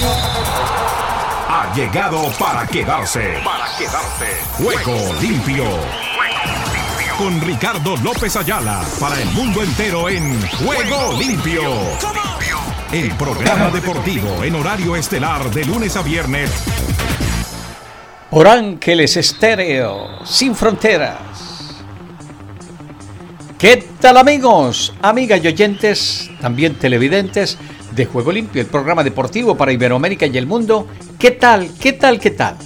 Ha llegado para quedarse. Para quedarse. Juego limpio. Con Ricardo López Ayala para el mundo entero en Juego limpio. El programa deportivo en horario estelar de lunes a viernes. Por Ángeles Estéreo, sin fronteras. ¿Qué tal amigos, amigas y oyentes, también televidentes de Juego Limpio, el programa deportivo para Iberoamérica y el mundo? ¿Qué tal, qué tal, qué tal?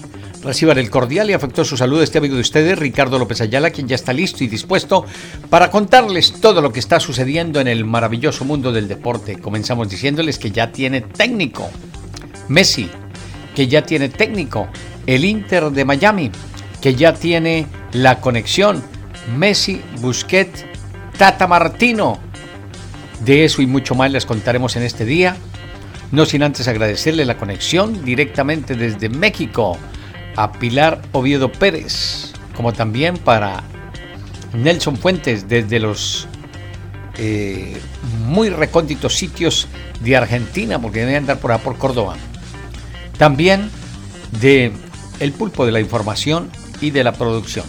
Reciban el cordial y afectuoso saludo este amigo de ustedes, Ricardo López Ayala, quien ya está listo y dispuesto para contarles todo lo que está sucediendo en el maravilloso mundo del deporte. Comenzamos diciéndoles que ya tiene técnico Messi, que ya tiene técnico el Inter de Miami, que ya tiene la conexión Messi, Busquets, Tata Martino. De eso y mucho más les contaremos en este día. No sin antes agradecerle la conexión directamente desde México a Pilar Oviedo Pérez, como también para Nelson Fuentes desde los eh, muy recónditos sitios de Argentina, porque deben andar por por Córdoba. También de el pulpo de la información y de la producción.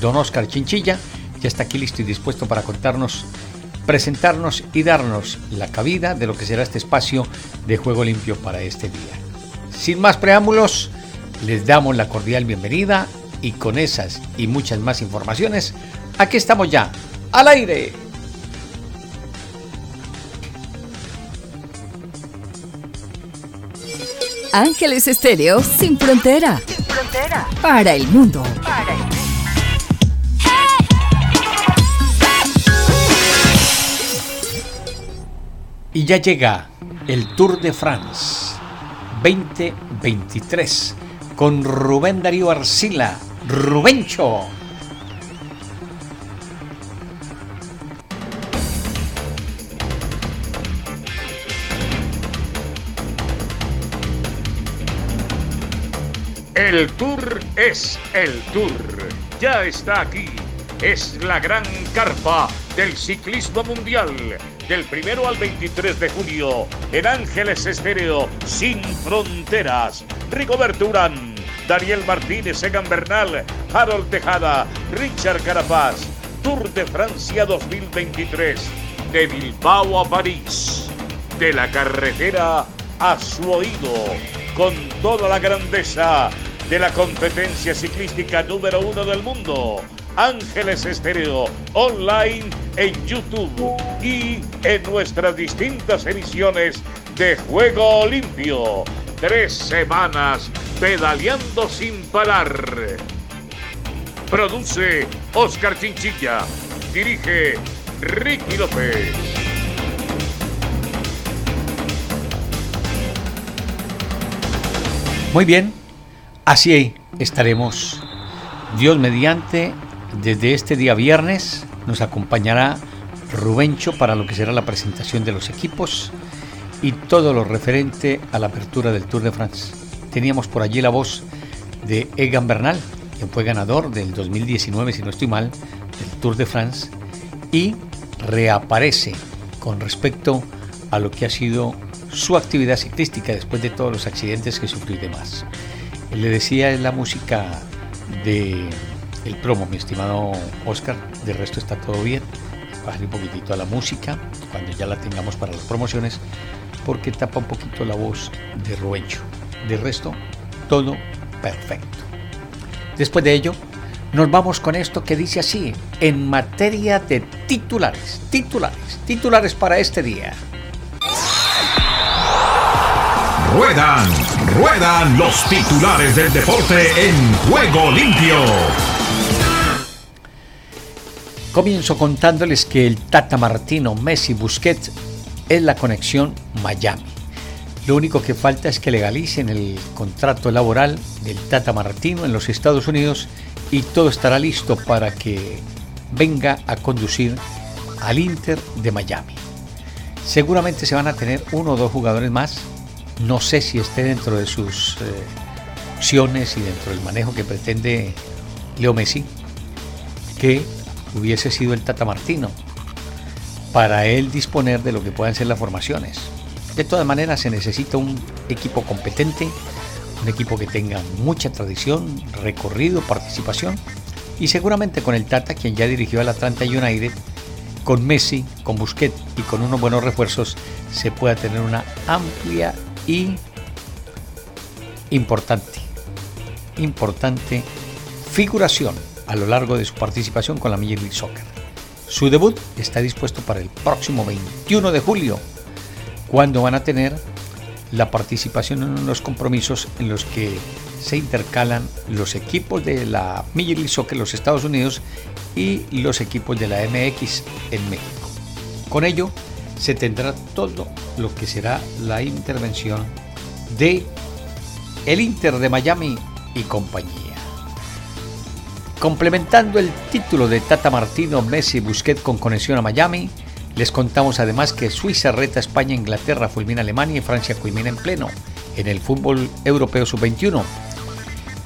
Don Oscar Chinchilla ya está aquí listo y dispuesto para contarnos, presentarnos y darnos la cabida de lo que será este espacio de juego limpio para este día. Sin más preámbulos, les damos la cordial bienvenida y con esas y muchas más informaciones, aquí estamos ya, al aire. Ángeles Estéreo sin frontera. Sin frontera. Para el mundo. Para el mundo. Y ya llega el Tour de France 2023 con Rubén Darío Arcila, Rubencho. El Tour es el Tour. Ya está aquí. Es la gran carpa del ciclismo mundial. Del primero al 23 de junio en Ángeles Estéreo, sin fronteras. Rigoberto Urán, Daniel Martínez, Egan Bernal, Harold Tejada, Richard Carapaz. Tour de Francia 2023. De Bilbao a París. De la carretera a su oído. Con toda la grandeza de la competencia ciclística número uno del mundo. Ángeles Estéreo online en YouTube y en nuestras distintas emisiones de Juego Limpio. Tres semanas pedaleando sin parar. Produce Oscar Chinchilla. Dirige Ricky López. Muy bien, así estaremos. Dios mediante, desde este día viernes nos acompañará Rubencho para lo que será la presentación de los equipos y todo lo referente a la apertura del Tour de France. Teníamos por allí la voz de Egan Bernal, quien fue ganador del 2019, si no estoy mal, del Tour de France, y reaparece con respecto a lo que ha sido su actividad ciclística después de todos los accidentes que sufrió y demás. Le decía es la música de el promo, mi estimado Oscar. De resto está todo bien. Bajarle un poquitito a la música cuando ya la tengamos para las promociones, porque tapa un poquito la voz de Ruencho. De resto, todo perfecto. Después de ello, nos vamos con esto que dice así, en materia de titulares, titulares, titulares para este día. Ruedan, ruedan los titulares del deporte en juego limpio. Comienzo contándoles que el Tata Martino Messi Busquets es la conexión Miami. Lo único que falta es que legalicen el contrato laboral del Tata Martino en los Estados Unidos y todo estará listo para que venga a conducir al Inter de Miami. Seguramente se van a tener uno o dos jugadores más. No sé si esté dentro de sus eh, opciones y dentro del manejo que pretende Leo Messi, que hubiese sido el Tata Martino para él disponer de lo que puedan ser las formaciones. De todas maneras se necesita un equipo competente, un equipo que tenga mucha tradición, recorrido, participación y seguramente con el Tata, quien ya dirigió al Atlanta United, con Messi, con Busquets y con unos buenos refuerzos se pueda tener una amplia y importante, importante figuración a lo largo de su participación con la Major League Soccer. Su debut está dispuesto para el próximo 21 de julio, cuando van a tener la participación en unos compromisos en los que se intercalan los equipos de la Major League Soccer en los Estados Unidos y los equipos de la MX en México. Con ello se tendrá todo lo que será la intervención de el Inter de Miami y compañía. Complementando el título de Tata Martino, Messi y Busquets con conexión a Miami, les contamos además que Suiza reta a España, Inglaterra fulmina Alemania y Francia culmina en pleno en el fútbol europeo sub-21.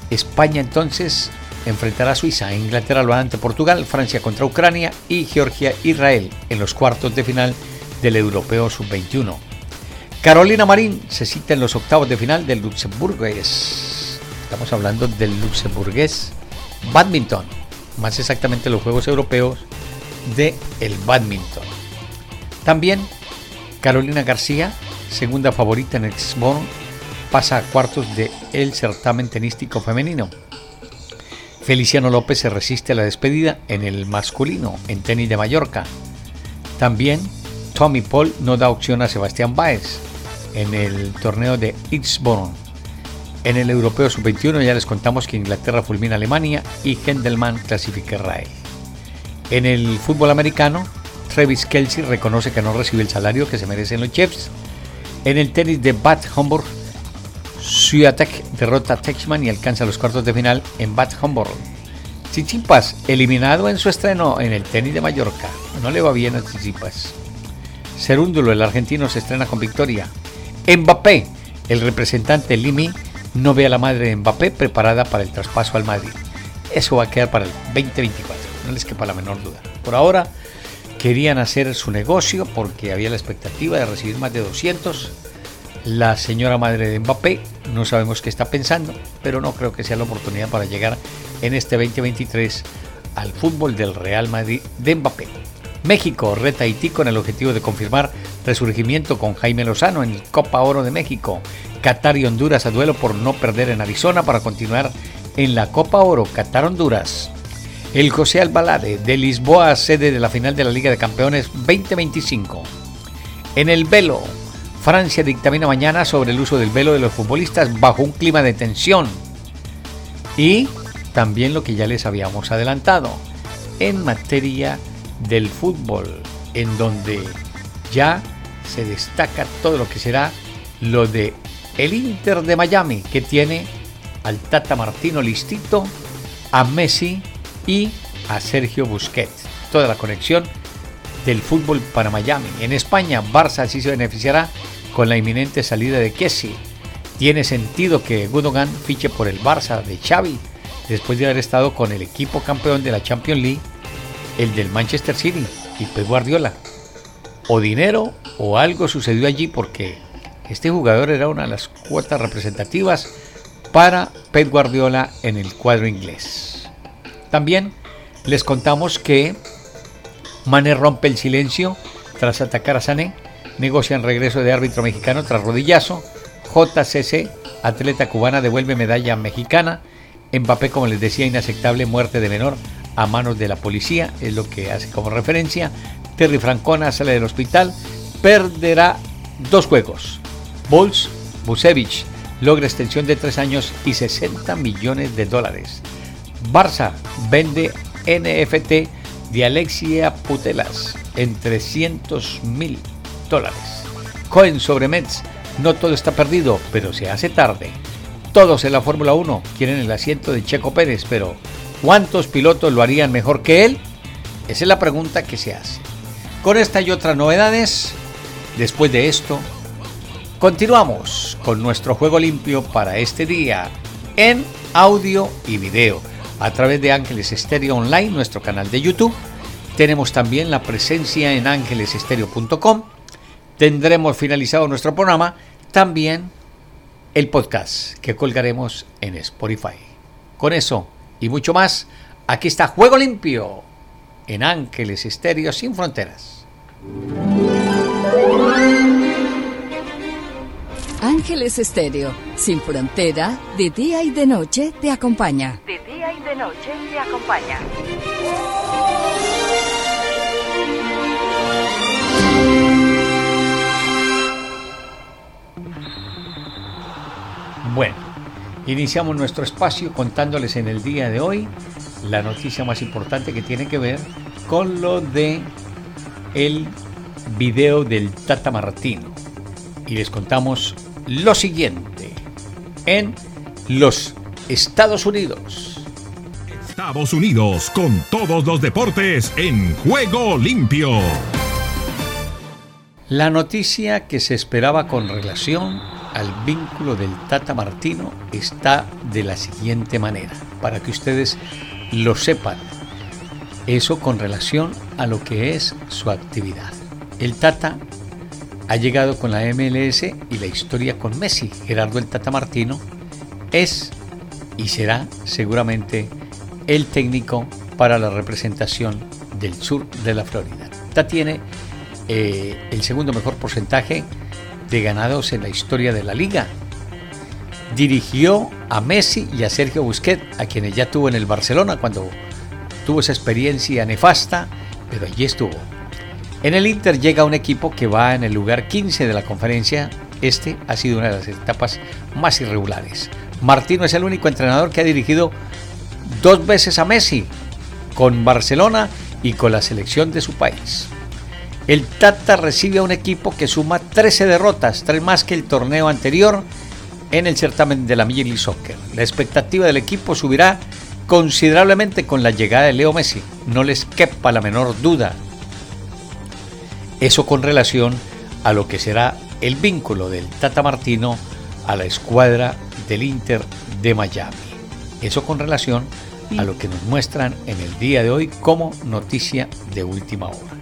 España entonces enfrentará a Suiza, Inglaterra lo hará ante Portugal, Francia contra Ucrania y Georgia Israel en los cuartos de final del europeo sub-21. Carolina Marín se cita en los octavos de final del Luxemburgués. Estamos hablando del Luxemburgués Badminton, más exactamente los Juegos Europeos de el Badminton. También Carolina García, segunda favorita en el pasa a cuartos de el certamen tenístico femenino. Feliciano López se resiste a la despedida en el masculino en tenis de Mallorca. También Tommy Paul no da opción a Sebastián Baez en el torneo de Eastbourne. En el Europeo Sub-21 ya les contamos que Inglaterra fulmina Alemania y Hendelman clasifica a. En el fútbol americano, Travis Kelsey reconoce que no recibe el salario que se merecen los Chiefs. En el tenis de Bad Homburg, Swiatek derrota a Texman y alcanza los cuartos de final en Bad Homburg. Chichipas, eliminado en su estreno en el tenis de Mallorca. No le va bien a Chichipas. Serúndulo, el argentino, se estrena con victoria. Mbappé, el representante Limi, no ve a la madre de Mbappé preparada para el traspaso al Madrid. Eso va a quedar para el 2024, no les quepa la menor duda. Por ahora, querían hacer su negocio porque había la expectativa de recibir más de 200 la señora madre de Mbappé. No sabemos qué está pensando, pero no creo que sea la oportunidad para llegar en este 2023 al fútbol del Real Madrid de Mbappé. México reta Haití con el objetivo de confirmar resurgimiento con Jaime Lozano en el Copa Oro de México. Qatar y Honduras a duelo por no perder en Arizona para continuar en la Copa Oro Qatar-Honduras. El José Albalade de Lisboa, sede de la final de la Liga de Campeones 2025. En el velo, Francia dictamina mañana sobre el uso del velo de los futbolistas bajo un clima de tensión. Y también lo que ya les habíamos adelantado en materia del fútbol, en donde ya se destaca todo lo que será lo de el Inter de Miami, que tiene al Tata Martino listito, a Messi y a Sergio Busquets. Toda la conexión del fútbol para Miami. En España, Barça sí se beneficiará con la inminente salida de Kessie. Tiene sentido que Gundogan fiche por el Barça de Xavi después de haber estado con el equipo campeón de la Champions League, el del Manchester City y Pep Guardiola. O dinero o algo sucedió allí porque este jugador era una de las cuotas representativas para Pep Guardiola en el cuadro inglés. También les contamos que Mane rompe el silencio tras atacar a Sané negocian regreso de árbitro mexicano tras rodillazo. JCC, atleta cubana, devuelve medalla mexicana. Mbappé, como les decía, inaceptable muerte de menor a manos de la policía, es lo que hace como referencia. Terry Francona sale del hospital, perderá dos juegos. Bols Busevich logra extensión de tres años y 60 millones de dólares. Barça vende NFT de Alexia Putelas en 300 mil dólares. Cohen sobre Mets. No todo está perdido, pero se hace tarde. Todos en la Fórmula 1 quieren el asiento de Checo Pérez, pero ¿cuántos pilotos lo harían mejor que él? Esa es la pregunta que se hace. Con esta y otras novedades, después de esto, continuamos con nuestro juego limpio para este día en audio y video a través de Ángeles Estéreo Online, nuestro canal de YouTube. Tenemos también la presencia en ángelesestereo.com tendremos finalizado nuestro programa, también el podcast que colgaremos en Spotify. Con eso y mucho más, aquí está Juego Limpio en Ángeles Estéreo sin Fronteras. Ángeles Estéreo, sin frontera, de día y de noche te acompaña. De día y de noche te acompaña. Bueno, iniciamos nuestro espacio contándoles en el día de hoy la noticia más importante que tiene que ver con lo de el video del Tata Martino. Y les contamos lo siguiente. En los Estados Unidos. Estados Unidos con todos los deportes en juego limpio. La noticia que se esperaba con relación al vínculo del Tata Martino está de la siguiente manera, para que ustedes lo sepan. Eso con relación a lo que es su actividad. El Tata ha llegado con la MLS y la historia con Messi. Gerardo el Tata Martino es y será seguramente el técnico para la representación del sur de la Florida. Tata tiene eh, el segundo mejor porcentaje de ganados en la historia de la liga. Dirigió a Messi y a Sergio Busquets, a quienes ya tuvo en el Barcelona cuando tuvo esa experiencia nefasta, pero allí estuvo. En el Inter llega un equipo que va en el lugar 15 de la conferencia. Este ha sido una de las etapas más irregulares. Martino es el único entrenador que ha dirigido dos veces a Messi, con Barcelona y con la selección de su país. El Tata recibe a un equipo que suma 13 derrotas, tres más que el torneo anterior en el certamen de la Major League Soccer. La expectativa del equipo subirá considerablemente con la llegada de Leo Messi, no les quepa la menor duda. Eso con relación a lo que será el vínculo del Tata Martino a la escuadra del Inter de Miami. Eso con relación a lo que nos muestran en el día de hoy como noticia de última hora.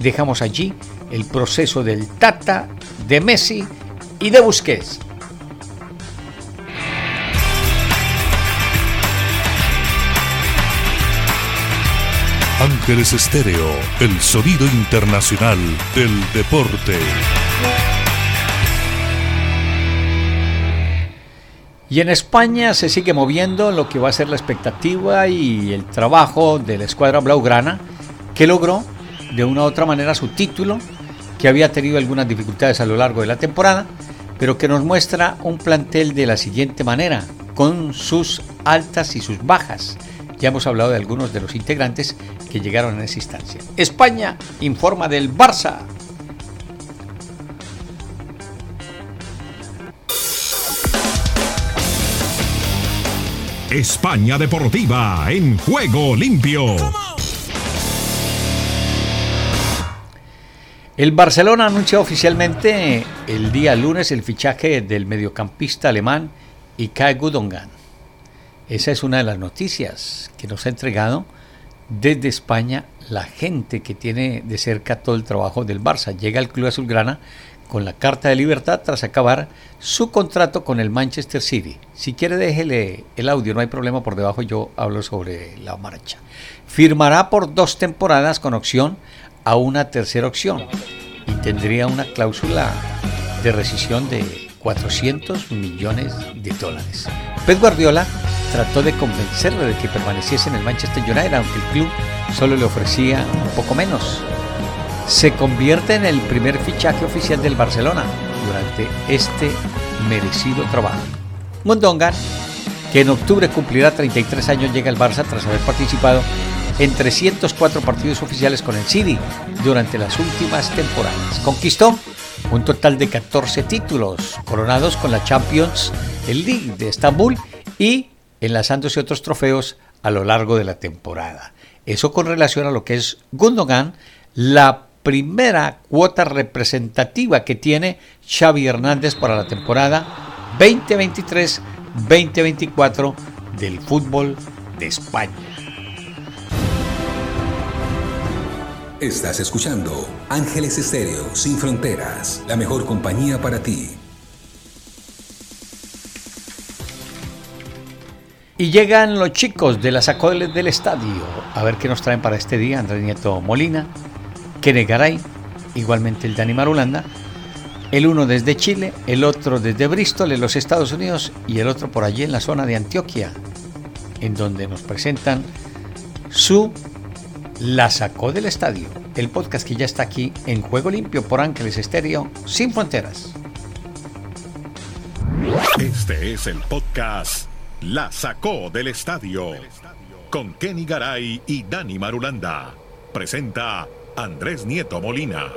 Dejamos allí el proceso del Tata, de Messi y de Busquets. El sonido internacional del deporte. Y en España se sigue moviendo lo que va a ser la expectativa y el trabajo de la escuadra Blaugrana, que logró de una u otra manera su título, que había tenido algunas dificultades a lo largo de la temporada, pero que nos muestra un plantel de la siguiente manera, con sus altas y sus bajas. Ya hemos hablado de algunos de los integrantes que llegaron en esa instancia. España informa del Barça. España Deportiva en juego limpio. El Barcelona anuncia oficialmente el día lunes el fichaje del mediocampista alemán Ikae Gudongan. Esa es una de las noticias que nos ha entregado desde España la gente que tiene de cerca todo el trabajo del Barça. Llega al Club Azulgrana con la carta de libertad tras acabar su contrato con el Manchester City. Si quiere déjele el audio, no hay problema por debajo, yo hablo sobre la marcha. Firmará por dos temporadas con opción a una tercera opción y tendría una cláusula de rescisión de 400 millones de dólares. Pep Guardiola trató de convencerle de que permaneciese en el Manchester United, aunque el club solo le ofrecía un poco menos. Se convierte en el primer fichaje oficial del Barcelona durante este merecido trabajo. Mundongan, que en octubre cumplirá 33 años, llega al Barça tras haber participado en 304 partidos oficiales con el City durante las últimas temporadas. Conquistó un total de 14 títulos coronados con la Champions League de Estambul y enlazándose otros trofeos a lo largo de la temporada. Eso con relación a lo que es Gundogan, la primera cuota representativa que tiene Xavi Hernández para la temporada 2023-2024 del fútbol de España. Estás escuchando Ángeles Estéreo Sin Fronteras, la mejor compañía para ti. Y llegan los chicos de la Sacó del Estadio. A ver qué nos traen para este día. Andrés Nieto Molina, Kene Garay, igualmente el Dani Marulanda. El uno desde Chile, el otro desde Bristol, en los Estados Unidos, y el otro por allí en la zona de Antioquia, en donde nos presentan su La Sacó del Estadio, el podcast que ya está aquí en Juego Limpio por Ángeles Estéreo, sin fronteras. Este es el podcast La Sacó del Estadio con Kenny Garay y Dani Marulanda. Presenta Andrés Nieto Molina.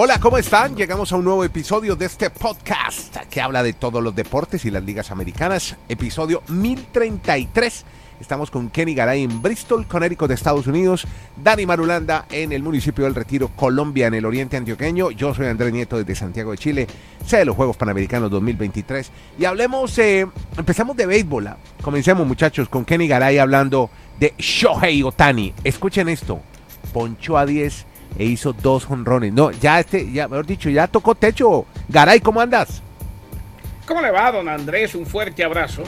Hola, ¿cómo están? Llegamos a un nuevo episodio de este podcast que habla de todos los deportes y las ligas americanas. Episodio 1033. Estamos con Kenny Garay en Bristol, Connecticut de Estados Unidos, Dani Marulanda en el municipio del Retiro, Colombia, en el oriente antioqueño. Yo soy Andrés Nieto desde Santiago de Chile, sé de los Juegos Panamericanos 2023. Y hablemos, eh, empezamos de béisbol. ¿ah? Comencemos muchachos con Kenny Garay hablando de Shohei Otani. Escuchen esto, ponchó a 10 e hizo dos jonrones. No, ya este, ya mejor dicho, ya tocó techo. Garay, ¿cómo andas? ¿Cómo le va, don Andrés? Un fuerte abrazo.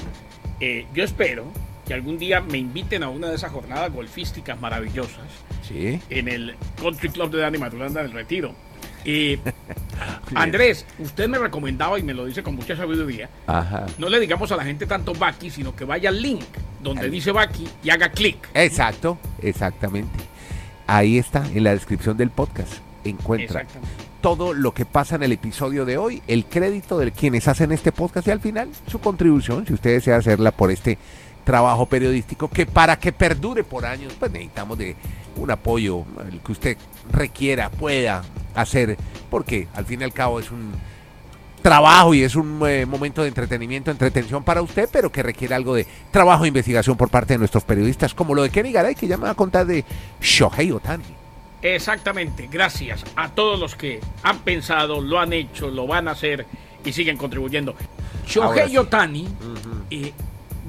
Eh, yo espero que algún día me inviten a una de esas jornadas golfísticas maravillosas Sí. en el Country Club de Dani Matulanda del Retiro. Y Andrés, usted me recomendaba y me lo dice con mucha sabiduría, Ajá. no le digamos a la gente tanto Baki, sino que vaya al link donde dice Baki y haga clic. Exacto, exactamente. Ahí está, en la descripción del podcast. Encuentra todo lo que pasa en el episodio de hoy, el crédito de quienes hacen este podcast y al final su contribución, si usted desea hacerla por este trabajo periodístico, que para que perdure por años, pues necesitamos de un apoyo, el que usted requiera, pueda hacer, porque al fin y al cabo es un trabajo y es un eh, momento de entretenimiento, entretención para usted, pero que requiere algo de trabajo e investigación por parte de nuestros periodistas, como lo de Kenny Garay, que ya me va a contar de Shohei Otani. Exactamente, gracias a todos los que han pensado, lo han hecho, lo van a hacer y siguen contribuyendo. Shohei sí. Otani, eh,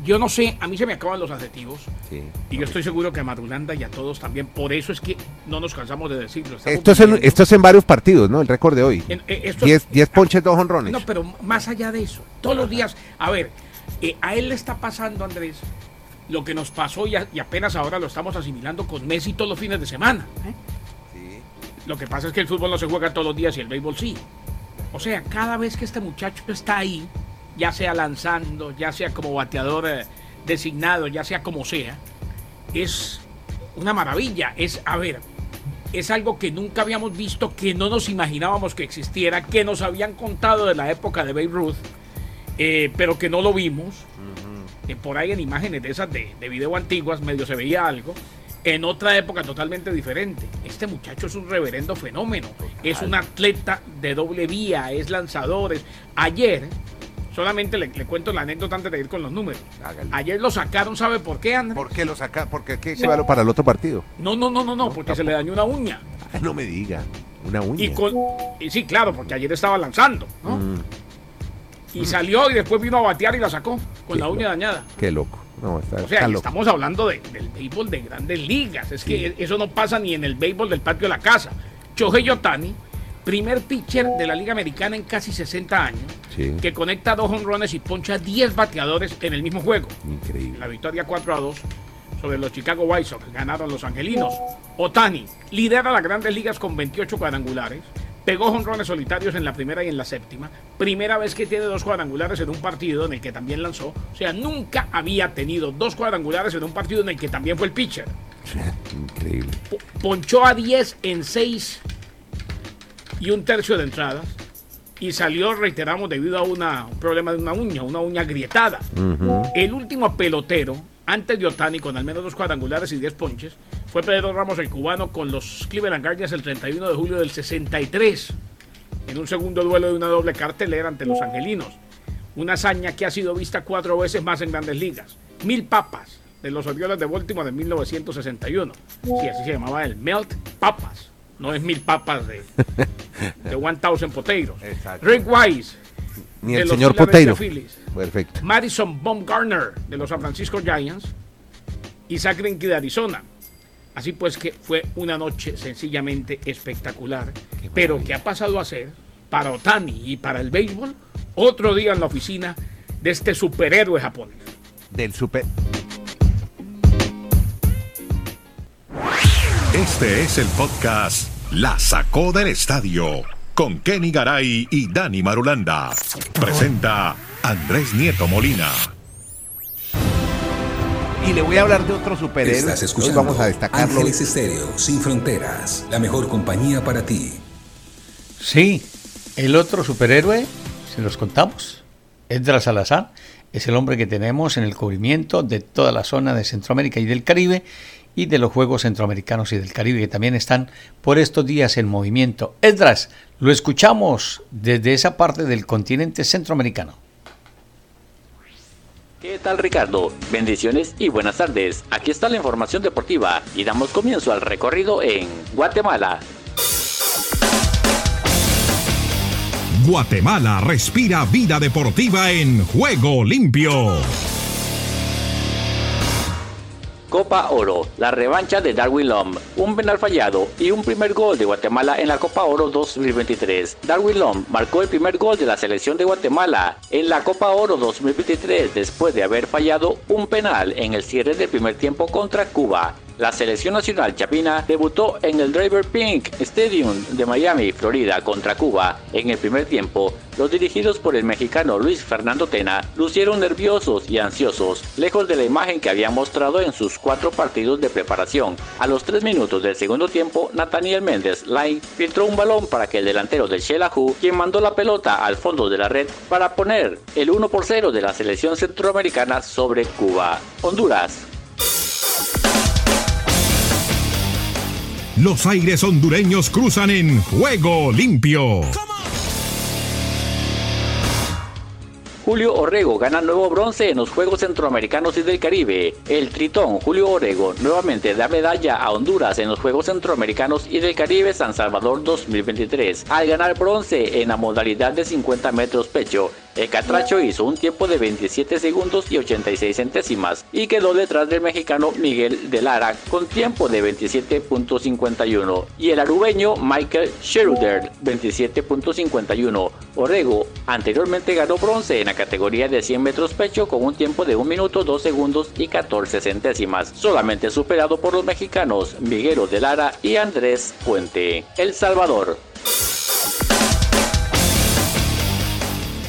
yo no sé, a mí se me acaban los adjetivos Sí. y yo estoy seguro que a Marulanda y a todos también, por eso es que no nos cansamos de decirlo. Esto es, en, esto es en varios partidos, ¿no? El récord de hoy. en- eh, esto- 10 10 ponches, dos honrones. No, pero más allá de eso, todos los días, a ver, eh, a él le está pasando, Andrés, lo que nos pasó y, a- y apenas ahora lo estamos asimilando con Messi todos los fines de semana. ¿eh? Lo que pasa es que el fútbol no se juega todos los días y el béisbol sí. O sea, cada vez que este muchacho está ahí, ya sea lanzando, ya sea como bateador eh, designado, ya sea como sea, es una maravilla. Es, a ver, es algo que nunca habíamos visto, que no nos imaginábamos que existiera, que nos habían contado de la época de Babe Ruth, eh, pero que no lo vimos. Eh, por ahí en imágenes de esas de, de video antiguas medio se veía algo. En otra época totalmente diferente. Este muchacho es un reverendo fenómeno. Es un atleta de doble vía, es lanzador. es- Ayer, solamente le, le cuento la anécdota antes de ir con los números. Hágale. Ayer lo sacaron, ¿sabe por qué, Andrés? ¿Por qué lo saca? Porque hay que llevarlo para el otro partido. No, no, no, no, no, porque se le dañó una uña. Ay, no me diga. Una uña. Y con, y sí, claro, porque ayer estaba lanzando, ¿no? Mm, Y salió y después vino a batear y la sacó con Qué la uña loco. dañada. qué loco. No, está, O sea, está estamos hablando de- del béisbol de grandes ligas. Es que eso no pasa ni en el béisbol del patio de la casa. Shohei Otani, primer pitcher de la Liga Americana en casi 60 años, Sí. que conecta dos honrones y poncha 10 bateadores en el mismo juego. Increíble. La victoria 4 a 2 sobre los Chicago White Sox. Ganaron los angelinos. Otani lidera las grandes ligas con 28 cuadrangulares. Pegó honrones solitarios en la primera y en la séptima. Primera vez que tiene dos cuadrangulares en un partido en el que también lanzó. O sea, nunca había tenido dos cuadrangulares en un partido en el que también fue el pitcher. Increíble. Po- Ponchó a 10 en 6 y un tercio de entradas. Y salió, reiteramos, debido a una, un problema de una uña, una uña agrietada. El último pelotero, antes de Otani, con al menos dos cuadrangulares y 10 ponches, fue Pedro Ramos, el cubano, con los Cleveland Guardians el 31 de julio del 63, en un segundo duelo de una doble cartelera ante los angelinos. Una hazaña que ha sido vista cuatro veces más en grandes ligas. Mil papas de los Orioles de Baltimore de 1961. Sí, así se llamaba el Melt Papas. No es mil papas de, de 1000 potatoes. Exacto. Rick Wise Ni de el los señor. Phillies. Perfecto. Madison Baumgartner de los San Francisco Giants y Zach Greinke de Arizona. Así pues que fue una noche sencillamente espectacular, pero que ha pasado a ser para Otani y para el béisbol otro día en la oficina de este superhéroe japonés. Del super. Este es el podcast La Sacó del Estadio con Kenny Garay y Dani Marulanda. Presenta Andrés Nieto Molina. Y le voy a hablar de otro superhéroe. Estás Hoy escuchando vamos a destacarlo. Ángeles Estéreo, sin fronteras, la mejor compañía para ti. Sí, el otro superhéroe, se los contamos, Edra Salazar, es el hombre que tenemos en el cubrimiento de toda la zona de Centroamérica y del Caribe y de los Juegos Centroamericanos y del Caribe que también están por estos días en movimiento. Edras, lo escuchamos desde esa parte del continente centroamericano. ¿Qué tal Ricardo? Bendiciones y buenas tardes. Aquí está la información deportiva y damos comienzo al recorrido en Guatemala. Guatemala respira vida deportiva en Juego Limpio. Copa Oro, la revancha de Darwin Lom, un penal fallado y un primer gol de Guatemala en la Copa Oro 2023. Darwin Lom marcó el primer gol de la selección de Guatemala en la Copa Oro 2023 después de haber fallado un penal en el cierre del primer tiempo contra Cuba. La selección nacional chapina debutó en el Driver Pink Stadium de Miami, Florida, contra Cuba. En el primer tiempo, los dirigidos por el mexicano Luis Fernando Tena lucieron nerviosos y ansiosos, lejos de la imagen que habían mostrado en sus cuatro partidos de preparación. A los tres minutos del segundo tiempo, Nathaniel Méndez Line filtró un balón para que el delantero del Shelahu, quien mandó la pelota al fondo de la red para poner el 1 por 0 de la selección centroamericana sobre Cuba. Honduras. Los aires hondureños cruzan en Juego Limpio. Julio Orrego gana nuevo bronce en los Juegos Centroamericanos y del Caribe. El tritón Julio Orrego nuevamente da medalla a Honduras en los Juegos Centroamericanos y del Caribe San Salvador 2023 al ganar bronce en la modalidad de 50 metros pecho. El catracho hizo un tiempo de 27 segundos y 86 centésimas y quedó detrás del mexicano Miguel de Lara con tiempo de 27.51 y el arubeño Michael Scheruder 27.51. Orrego anteriormente ganó bronce en la categoría de 100 metros pecho con un tiempo de 1 minuto 2 segundos y 14 centésimas, solamente superado por los mexicanos Miguel de Lara y Andrés Puente. El Salvador.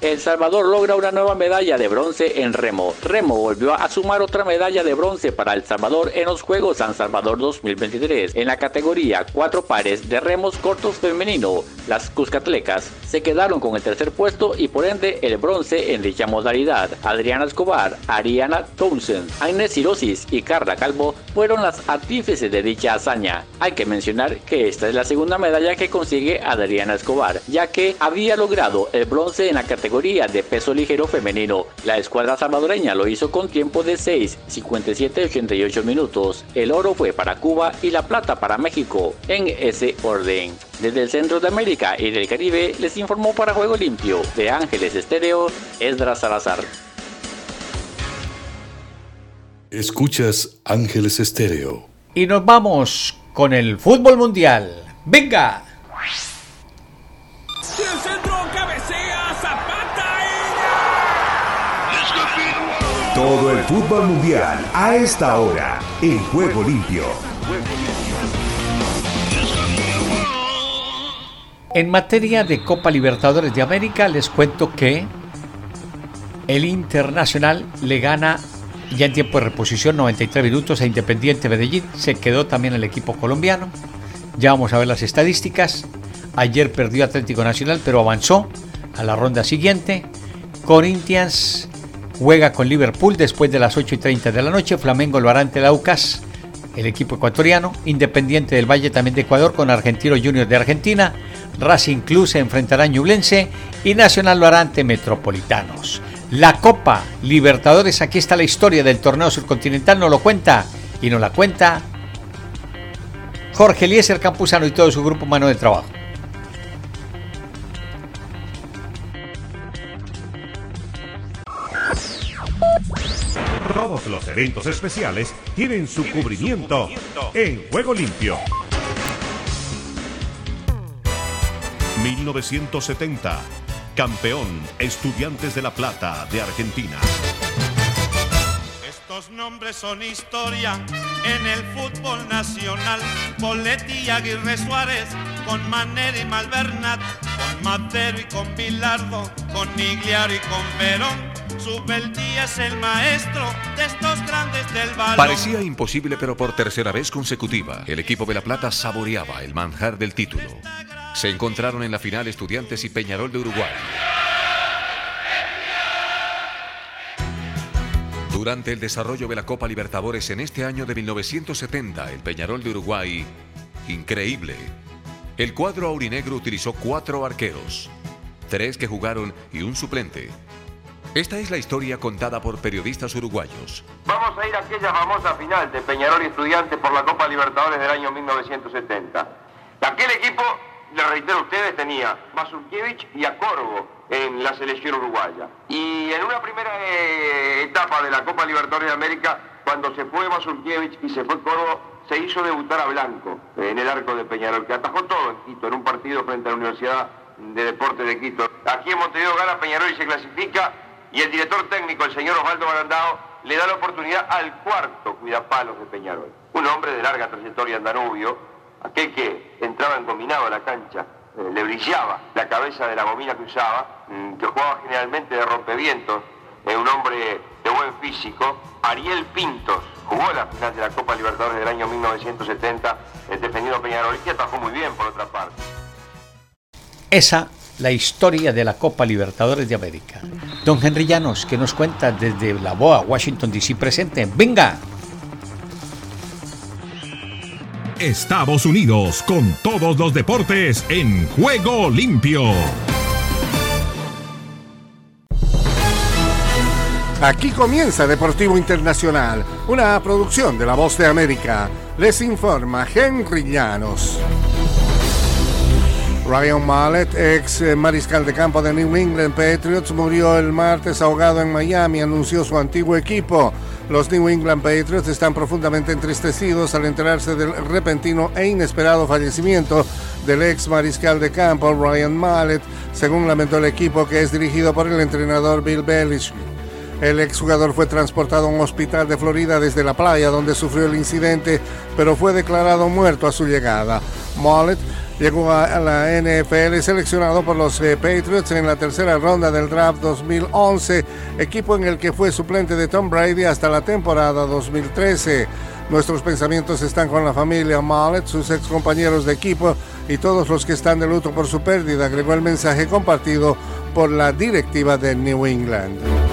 El Salvador logra una nueva medalla de bronce en remo. Remo volvió a sumar otra medalla de bronce para El Salvador en los Juegos San Salvador 2023. En la categoría cuatro pares de remos cortos femenino, las Cuscatlecas se quedaron con el tercer puesto y por ende el bronce en dicha modalidad. Adriana Escobar, Ariana Townsend, Agnes Cirosis y Carla Calvo fueron las artífices de dicha hazaña. Hay que mencionar que esta es la segunda medalla que consigue Adriana Escobar, ya que había logrado el bronce en la categoría de peso ligero femenino. La escuadra salvadoreña lo hizo con tiempo de 6, 57 y 88 minutos. El oro fue para Cuba y la plata para México, en ese orden. Desde el centro de América y del Caribe les informó para Juego Limpio de Ángeles Estéreo, Esdras Salazar. Escuchas Ángeles Estéreo. Y nos vamos con el fútbol mundial. ¡Venga! Todo el fútbol mundial a esta hora en Juego Limpio. En materia de Copa Libertadores de América, les cuento que el Internacional le gana ya en tiempo de reposición 93 minutos a Independiente Medellín. Se quedó también el equipo colombiano. Ya vamos a ver las estadísticas. Ayer perdió Atlético Nacional, pero avanzó a la ronda siguiente. Corinthians juega con Liverpool después de las 8 y 30 de la noche. Flamengo lo hará ante Aucas, el equipo ecuatoriano. Independiente del Valle también de Ecuador con Argentino Junior de Argentina. Racing Club se enfrentará a Ñublense y Nacional lo hará Metropolitanos. La Copa Libertadores, aquí está la historia del torneo surcontinental, nos lo cuenta y nos la cuenta Jorge Eliezer Campuzano y todo su grupo humano de trabajo. Eventos especiales tienen su cubrimiento en Juego Limpio. 1970. Campeón Estudiantes de La Plata de Argentina. Estos nombres son historia en el fútbol nacional. Poletti y Aguirre Suárez, con Manera y Malvernat, con Matero y con Bilardo, con Nigliaro y con Verón. Es el maestro de estos grandes del. Parecía imposible, pero por tercera vez consecutiva, el equipo de La Plata saboreaba el manjar del título. Se encontraron en la final Estudiantes y Peñarol de Uruguay. Durante el desarrollo de la Copa Libertadores en este año de 1970, el Peñarol de Uruguay, increíble. El cuadro aurinegro utilizó cuatro arqueros, tres que jugaron y un suplente. Esta es la historia contada por periodistas uruguayos. Vamos a ir a aquella famosa final de Peñarol y Estudiantes por la Copa Libertadores del año 1970. Aquel equipo, le reitero a ustedes, tenía Mazurkiewicz y a Corvo en la selección uruguaya. Y en una primera eh, etapa de la Copa Libertadores de América, cuando se fue Mazurkiewicz y se fue Corvo, se hizo debutar a Blanco en el arco de Peñarol, que atajó todo en Quito, en un partido frente a la Universidad de Deportes de Quito. Aquí en Montevideo gana Peñarol y se clasifica, y el director técnico, el señor Osvaldo Barandao, le da la oportunidad al cuarto cuidapalos de Peñarol. Un hombre de larga trayectoria en Danubio, aquel que entraba engominado a la cancha, eh, le brillaba la cabeza de la gomina que usaba, mm, que jugaba generalmente de rompevientos, eh, un hombre de buen físico, Ariel Pintos, jugó la final de la Copa Libertadores del año 1970, eh, defendiendo a Peñarol que atajó muy bien por otra parte. Esa la historia de la Copa Libertadores de América. Don Henry Llanos, que nos cuenta desde la BOA, Washington DC presente. ¡Venga! Estados Unidos con todos los deportes en juego limpio. Aquí comienza Deportivo Internacional, una producción de La Voz de América. Les informa Henry Llanos. Ryan Mallet, ex mariscal de campo de New England Patriots, murió el martes ahogado en Miami, anunció su antiguo equipo. Los New England Patriots están profundamente entristecidos al enterarse del repentino e inesperado fallecimiento del ex mariscal de campo Ryan Mallet, según lamentó el equipo que es dirigido por el entrenador Bill Belichick. El exjugador fue transportado a un hospital de Florida desde la playa donde sufrió el incidente, pero fue declarado muerto a su llegada. Mallet llegó a la NFL seleccionado por los eh, Patriots en la tercera ronda del draft 2011, equipo en el que fue suplente de Tom Brady hasta la temporada 2013. Nuestros pensamientos están con la familia Mallet, sus ex compañeros de equipo y todos los que están de luto por su pérdida, agregó el mensaje compartido por la directiva de New England.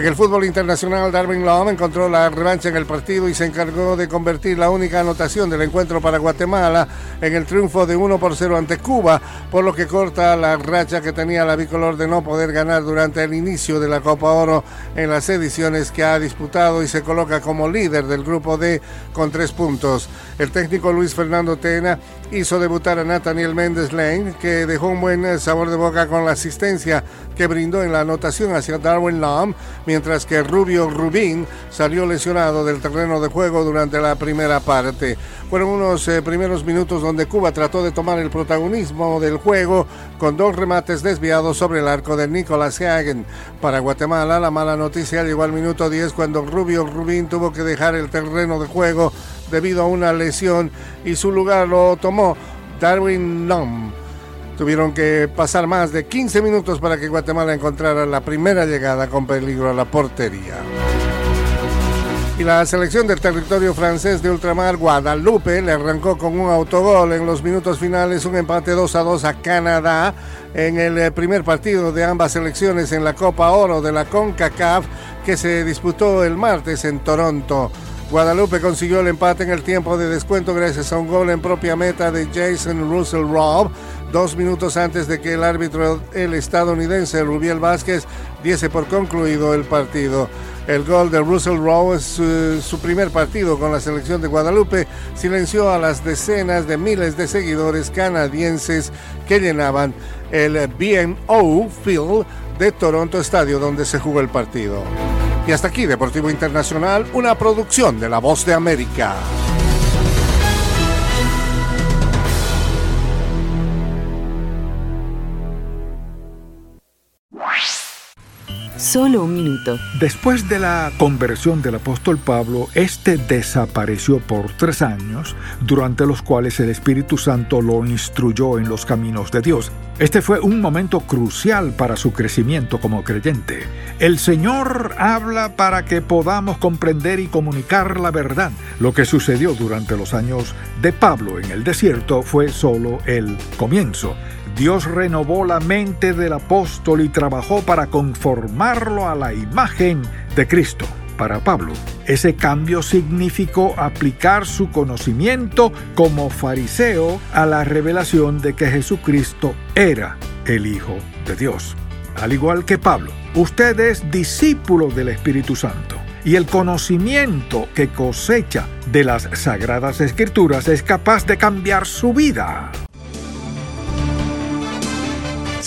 En el fútbol internacional, Darwin Lom encontró la revancha en el partido y se encargó de convertir la única anotación del encuentro para Guatemala en el triunfo de 1 por 0 ante Cuba, por lo que corta la racha que tenía la bicolor de no poder ganar durante el inicio de la Copa Oro en las ediciones que ha disputado y se coloca como líder del grupo D con tres puntos. El técnico Luis Fernando Tena hizo debutar a Nathaniel Méndez Lane, que dejó un buen sabor de boca con la asistencia que brindó en la anotación hacia Darwin Lom, mientras que Rubio Rubín salió lesionado del terreno de juego durante la primera parte. Fueron unos eh, primeros minutos donde Cuba trató de tomar el protagonismo del juego con dos remates desviados sobre el arco de Nicolás Hagen. Para Guatemala, la mala noticia llegó al minuto 10 cuando Rubio Rubín tuvo que dejar el terreno de juego debido a una lesión y su lugar lo tomó Darwin Lom. Tuvieron que pasar más de 15 minutos para que Guatemala encontrara la primera llegada con peligro a la portería. Y la selección del territorio francés de ultramar, Guadalupe, le arrancó con un autogol en los minutos finales, un empate 2 a 2 a Canadá en el eh, primer partido de ambas selecciones en la Copa Oro de la CONCACAF que se disputó el martes en Toronto. Guadalupe consiguió el empate en el tiempo de descuento gracias a un gol en propia meta de Jason Russell Robb, dos minutos antes de que el árbitro, el estadounidense Rubiel Vázquez, diese por concluido el partido. El gol de Russell Rowe es su, su, primer partido con la selección de Guadalupe. Silenció a las decenas de miles de seguidores canadienses que llenaban el BMO Field de Toronto Estadio donde se jugó el partido. Y hasta aquí Deportivo Internacional, una producción de La Voz de América. Solo un minuto. Después de la conversión del apóstol Pablo, este desapareció por tres años, durante los cuales el Espíritu Santo lo instruyó en los caminos de Dios. Este fue un momento crucial para su crecimiento como creyente. El Señor habla para que podamos comprender y comunicar la verdad. Lo que sucedió durante los años de Pablo en el desierto fue solo el comienzo. Dios renovó la mente del apóstol y trabajó para conformarlo a la imagen de Cristo. Para Pablo, ese cambio significó aplicar su conocimiento como fariseo a la revelación de que Jesucristo era el Hijo de Dios. Al igual que Pablo, usted es discípulo del Espíritu Santo y el conocimiento que cosecha de las sagradas escrituras es capaz de cambiar su vida.